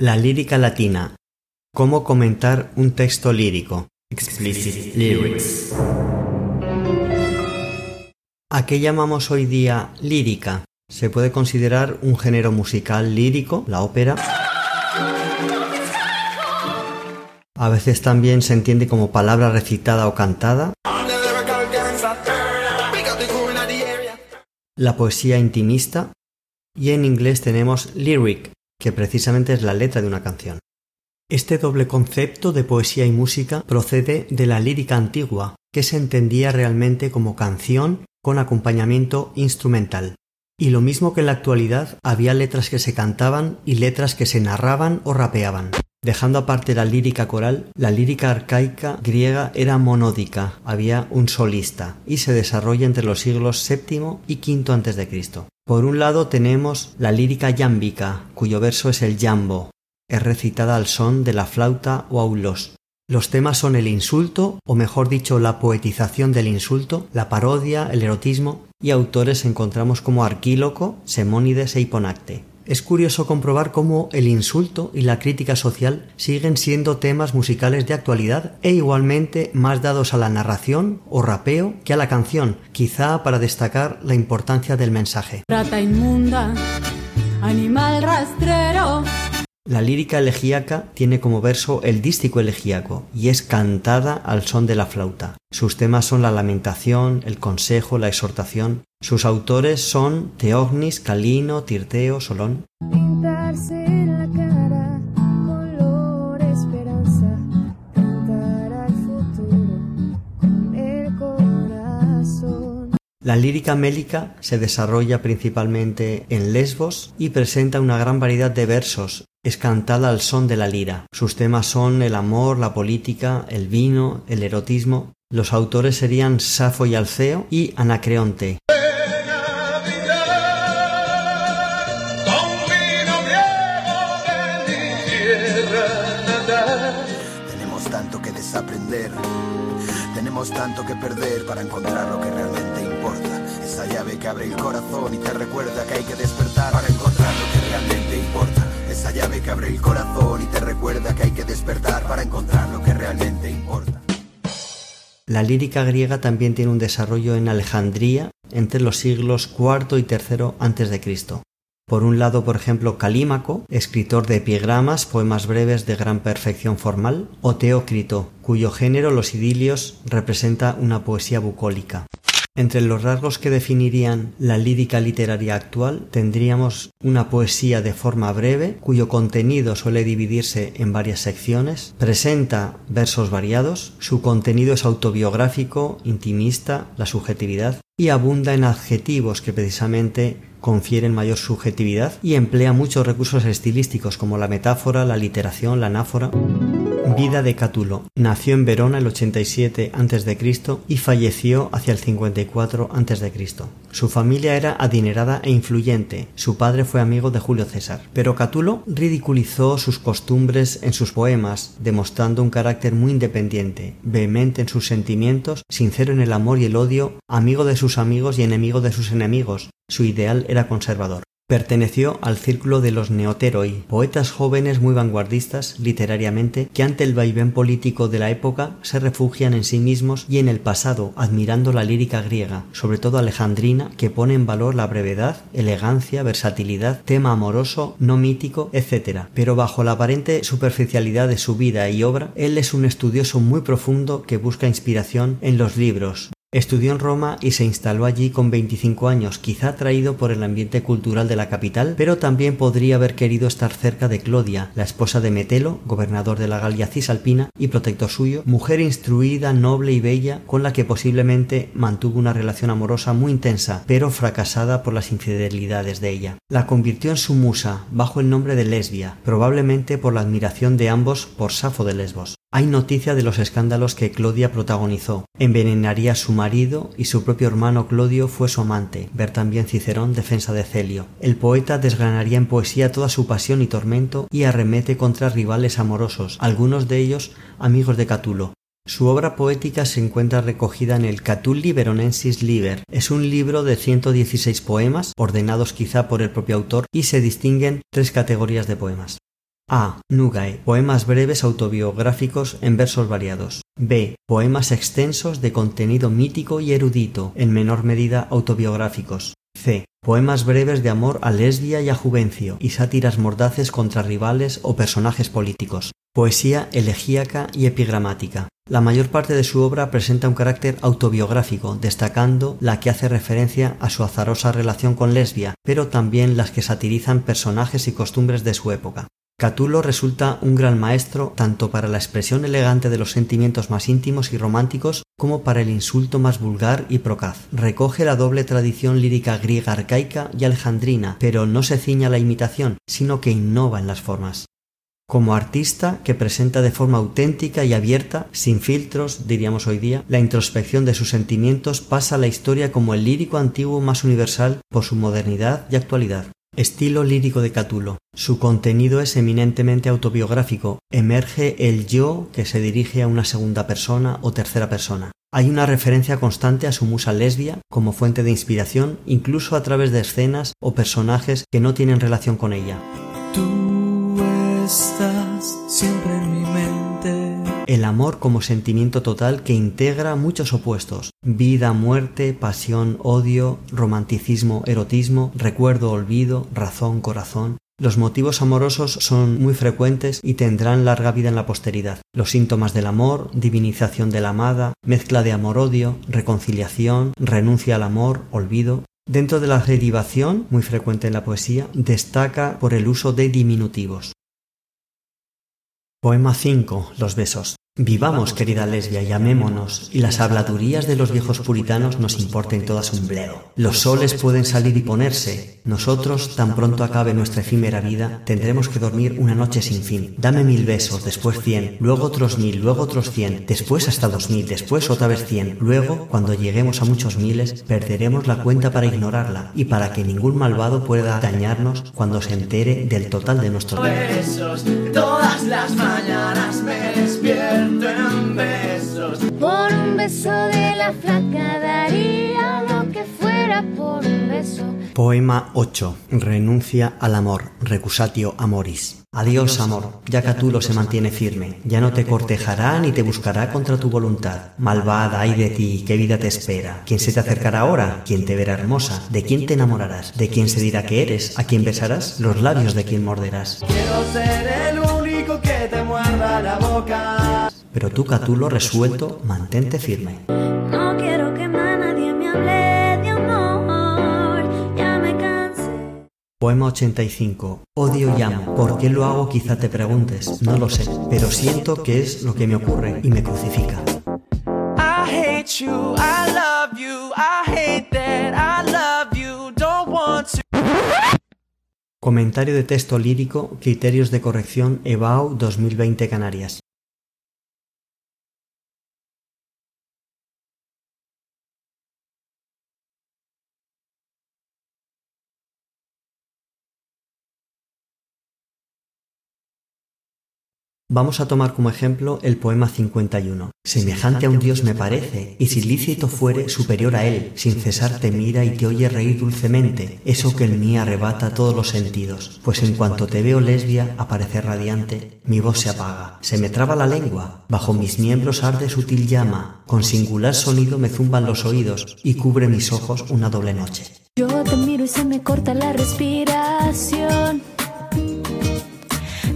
La lírica latina. Cómo comentar un texto lírico. Explicit lyrics. ¿A qué llamamos hoy día lírica? Se puede considerar un género musical lírico, la ópera. A veces también se entiende como palabra recitada o cantada. La poesía intimista. Y en inglés tenemos lyric, que precisamente es la letra de una canción. Este doble concepto de poesía y música procede de la lírica antigua, que se entendía realmente como canción con acompañamiento instrumental. Y lo mismo que en la actualidad había letras que se cantaban y letras que se narraban o rapeaban. Dejando aparte la lírica coral, la lírica arcaica griega era monódica, había un solista, y se desarrolla entre los siglos VII y V a.C. Por un lado tenemos la lírica yámbica, cuyo verso es el yambo, es recitada al son de la flauta o aulos. Los temas son el insulto, o mejor dicho, la poetización del insulto, la parodia, el erotismo, y autores encontramos como Arquíloco, Semónides e Hiponacte. Es curioso comprobar cómo el insulto y la crítica social siguen siendo temas musicales de actualidad e igualmente más dados a la narración o rapeo que a la canción, quizá para destacar la importancia del mensaje. La lírica elegíaca tiene como verso el dístico elegíaco y es cantada al son de la flauta. Sus temas son la lamentación, el consejo, la exhortación. Sus autores son Teognis, Calino, Tirteo, Solón. La lírica mélica se desarrolla principalmente en Lesbos y presenta una gran variedad de versos. Es cantada al son de la lira. Sus temas son el amor, la política, el vino, el erotismo. Los autores serían Safo y Alceo y Anacreonte. Tenemos tanto que desaprender, tenemos tanto que perder para encontrar lo que realmente que abre el corazón y te recuerda que hay que despertar para encontrar lo que realmente importa. Esa llave que abre el corazón y te recuerda que hay que despertar para encontrar lo que realmente importa. La lírica griega también tiene un desarrollo en Alejandría entre los siglos IV y III a.C. Por un lado, por ejemplo, Calímaco, escritor de epigramas, poemas breves de gran perfección formal, o Teócrito, cuyo género, los idilios, representa una poesía bucólica. Entre los rasgos que definirían la lírica literaria actual tendríamos una poesía de forma breve, cuyo contenido suele dividirse en varias secciones, presenta versos variados, su contenido es autobiográfico, intimista, la subjetividad, y abunda en adjetivos que precisamente confieren mayor subjetividad y emplea muchos recursos estilísticos como la metáfora, la literación, la anáfora. Vida de Catulo. Nació en Verona el 87 a.C. y falleció hacia el 54 a.C. Su familia era adinerada e influyente. Su padre fue amigo de Julio César. Pero Catulo ridiculizó sus costumbres en sus poemas, demostrando un carácter muy independiente, vehemente en sus sentimientos, sincero en el amor y el odio, amigo de sus amigos y enemigo de sus enemigos. Su ideal era conservador. Perteneció al círculo de los neoteroi, poetas jóvenes muy vanguardistas literariamente que ante el vaivén político de la época se refugian en sí mismos y en el pasado, admirando la lírica griega, sobre todo alejandrina, que pone en valor la brevedad, elegancia, versatilidad, tema amoroso, no mítico, etc. Pero bajo la aparente superficialidad de su vida y obra, él es un estudioso muy profundo que busca inspiración en los libros, Estudió en Roma y se instaló allí con 25 años, quizá atraído por el ambiente cultural de la capital, pero también podría haber querido estar cerca de Clodia, la esposa de Metelo, gobernador de la Galia Cisalpina y protector suyo, mujer instruida, noble y bella, con la que posiblemente mantuvo una relación amorosa muy intensa, pero fracasada por las infidelidades de ella. La convirtió en su musa, bajo el nombre de Lesbia, probablemente por la admiración de ambos por Safo de Lesbos. Hay noticia de los escándalos que Clodia protagonizó. Envenenaría a su marido y su propio hermano Clodio fue su amante. Ver también Cicerón, defensa de Celio. El poeta desgranaría en poesía toda su pasión y tormento y arremete contra rivales amorosos, algunos de ellos amigos de Catulo. Su obra poética se encuentra recogida en el Catulli Veronensis Liber. Es un libro de 116 poemas, ordenados quizá por el propio autor, y se distinguen tres categorías de poemas. A. Nugae, poemas breves autobiográficos en versos variados. B. Poemas extensos de contenido mítico y erudito, en menor medida autobiográficos. C. Poemas breves de amor a Lesbia y a Juvencio, y sátiras mordaces contra rivales o personajes políticos. Poesía elegíaca y epigramática. La mayor parte de su obra presenta un carácter autobiográfico, destacando la que hace referencia a su azarosa relación con Lesbia, pero también las que satirizan personajes y costumbres de su época. Catulo resulta un gran maestro tanto para la expresión elegante de los sentimientos más íntimos y románticos como para el insulto más vulgar y procaz. Recoge la doble tradición lírica griega arcaica y alejandrina, pero no se ciña a la imitación, sino que innova en las formas. Como artista que presenta de forma auténtica y abierta, sin filtros, diríamos hoy día, la introspección de sus sentimientos pasa a la historia como el lírico antiguo más universal por su modernidad y actualidad. Estilo lírico de Catulo. Su contenido es eminentemente autobiográfico. Emerge el yo que se dirige a una segunda persona o tercera persona. Hay una referencia constante a su musa lesbia como fuente de inspiración, incluso a través de escenas o personajes que no tienen relación con ella. El amor como sentimiento total que integra muchos opuestos, vida, muerte, pasión, odio, romanticismo, erotismo, recuerdo, olvido, razón, corazón. Los motivos amorosos son muy frecuentes y tendrán larga vida en la posteridad. Los síntomas del amor, divinización de la amada, mezcla de amor-odio, reconciliación, renuncia al amor, olvido, Dentro de la derivación, muy frecuente en la poesía, destaca por el uso de diminutivos. Poema 5. Los besos. Vivamos, querida lesbia, y amémonos, y las habladurías de los viejos puritanos nos importen todas un bledo. Los soles pueden salir y ponerse. Nosotros, tan pronto acabe nuestra efímera vida, tendremos que dormir una noche sin fin. Dame mil besos, después cien, luego otros mil, luego otros cien, después hasta dos mil, después otra vez cien. Luego, cuando lleguemos a muchos miles, perderemos la cuenta para ignorarla, y para que ningún malvado pueda dañarnos cuando se entere del total de nuestros besos. Todas las mañanas me beso de la flaca daría lo que fuera por un beso. Poema 8. Renuncia al amor. Recusatio amoris. Adiós, amor, ya Catulo se mantiene firme, ya no te cortejará ni te buscará contra tu voluntad. Malvada, ay de ti, qué vida te espera. ¿Quién se te acercará ahora? ¿Quién te verá hermosa? ¿De quién te enamorarás? ¿De quién se dirá que eres? ¿A quién besarás? Los labios de quién morderás. Quiero ser el único que te muerda la boca. Pero tú, Catulo, resuelto, mantente firme. No quiero que más nadie me hable de amor, ya me cansé. Poema 85. Odio y amo. ¿Por qué lo hago? Quizá te preguntes. No lo sé, pero siento que es lo que me ocurre y me crucifica. I hate you, I love you, I hate that I love you, don't want to. Comentario de texto lírico, criterios de corrección EBAU 2020 Canarias. Vamos a tomar como ejemplo el poema 51. Semejante a un dios me parece, y si lícito fuere, superior a él, sin cesar te mira y te oye reír dulcemente, eso que en mí arrebata todos los sentidos, pues en cuanto te veo lesbia aparecer radiante, mi voz se apaga, se me traba la lengua, bajo mis miembros arde sutil llama, con singular sonido me zumban los oídos y cubre mis ojos una doble noche. Yo te miro y se me corta la respiración.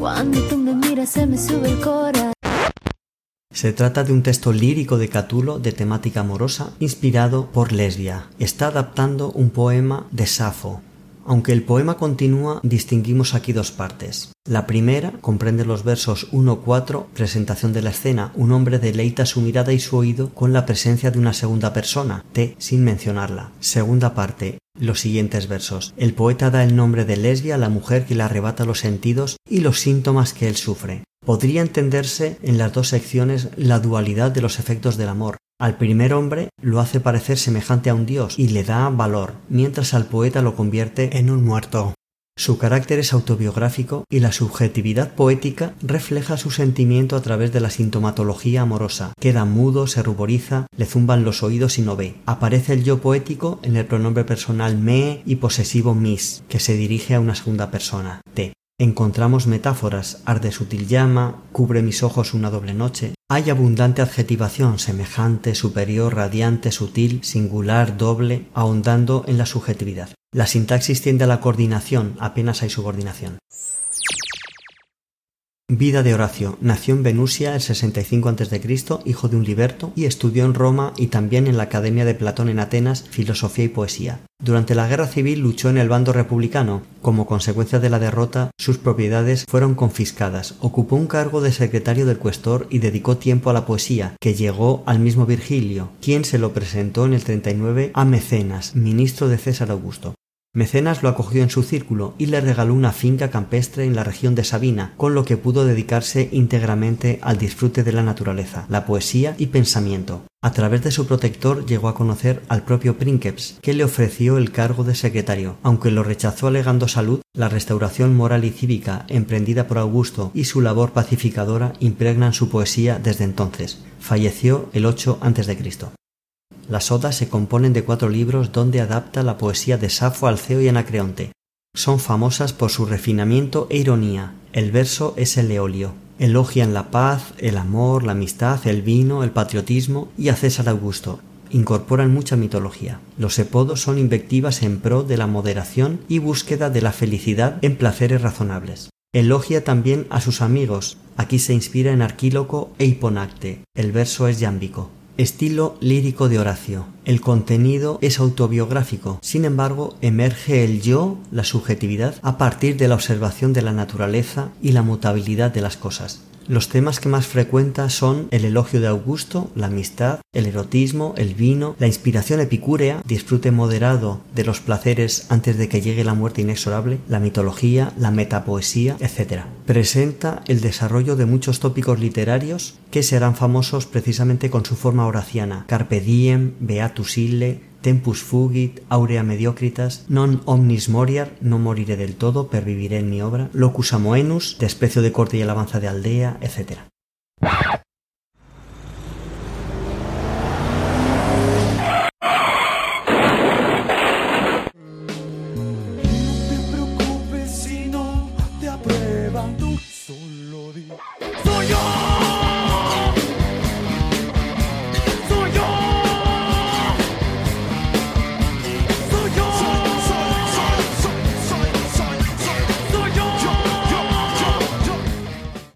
Cuando tú me miras se me sube el corazón. Se trata de un texto lírico de Catulo de temática amorosa inspirado por Lesbia. Está adaptando un poema de Safo, aunque el poema continúa, distinguimos aquí dos partes. La primera comprende los versos 1-4, presentación de la escena. Un hombre deleita su mirada y su oído con la presencia de una segunda persona, T, sin mencionarla. Segunda parte, los siguientes versos. El poeta da el nombre de lesbia a la mujer que le arrebata los sentidos y los síntomas que él sufre. Podría entenderse en las dos secciones la dualidad de los efectos del amor, al primer hombre lo hace parecer semejante a un dios y le da valor, mientras al poeta lo convierte en un muerto. Su carácter es autobiográfico y la subjetividad poética refleja su sentimiento a través de la sintomatología amorosa. Queda mudo, se ruboriza, le zumban los oídos y no ve. Aparece el yo poético en el pronombre personal me y posesivo mis, que se dirige a una segunda persona, te. Encontramos metáforas, arde sutil llama, cubre mis ojos una doble noche. Hay abundante adjetivación, semejante, superior, radiante, sutil, singular, doble, ahondando en la subjetividad. La sintaxis tiende a la coordinación, apenas hay subordinación. Vida de Horacio. Nació en Venusia el 65 a.C., hijo de un liberto, y estudió en Roma y también en la Academia de Platón en Atenas filosofía y poesía. Durante la Guerra Civil luchó en el bando republicano. Como consecuencia de la derrota, sus propiedades fueron confiscadas. Ocupó un cargo de secretario del cuestor y dedicó tiempo a la poesía, que llegó al mismo Virgilio, quien se lo presentó en el 39 a Mecenas, ministro de César Augusto. Mecenas lo acogió en su círculo y le regaló una finca campestre en la región de Sabina, con lo que pudo dedicarse íntegramente al disfrute de la naturaleza, la poesía y pensamiento. A través de su protector llegó a conocer al propio Princeps, que le ofreció el cargo de secretario. Aunque lo rechazó alegando salud, la restauración moral y cívica emprendida por Augusto y su labor pacificadora impregnan su poesía desde entonces. Falleció el 8 a.C. Las odas se componen de cuatro libros donde adapta la poesía de Safo, Alceo y Anacreonte. Son famosas por su refinamiento e ironía. El verso es el eolio. Elogian la paz, el amor, la amistad, el vino, el patriotismo y a César Augusto. Incorporan mucha mitología. Los epodos son invectivas en pro de la moderación y búsqueda de la felicidad en placeres razonables. Elogia también a sus amigos. Aquí se inspira en Arquíloco e Hiponacte. El verso es yámbico. Estilo lírico de Horacio. El contenido es autobiográfico, sin embargo, emerge el yo, la subjetividad, a partir de la observación de la naturaleza y la mutabilidad de las cosas. Los temas que más frecuenta son el elogio de Augusto, la amistad, el erotismo, el vino, la inspiración epicúrea, disfrute moderado de los placeres antes de que llegue la muerte inexorable, la mitología, la metapoesía, etc. Presenta el desarrollo de muchos tópicos literarios que serán famosos precisamente con su forma horaciana, carpe diem, beatus ille, tempus fugit, aurea mediocritas, non omnis moriar, no moriré del todo, perviviré en mi obra, locus amoenus, desprecio de corte y alabanza de aldea, etc.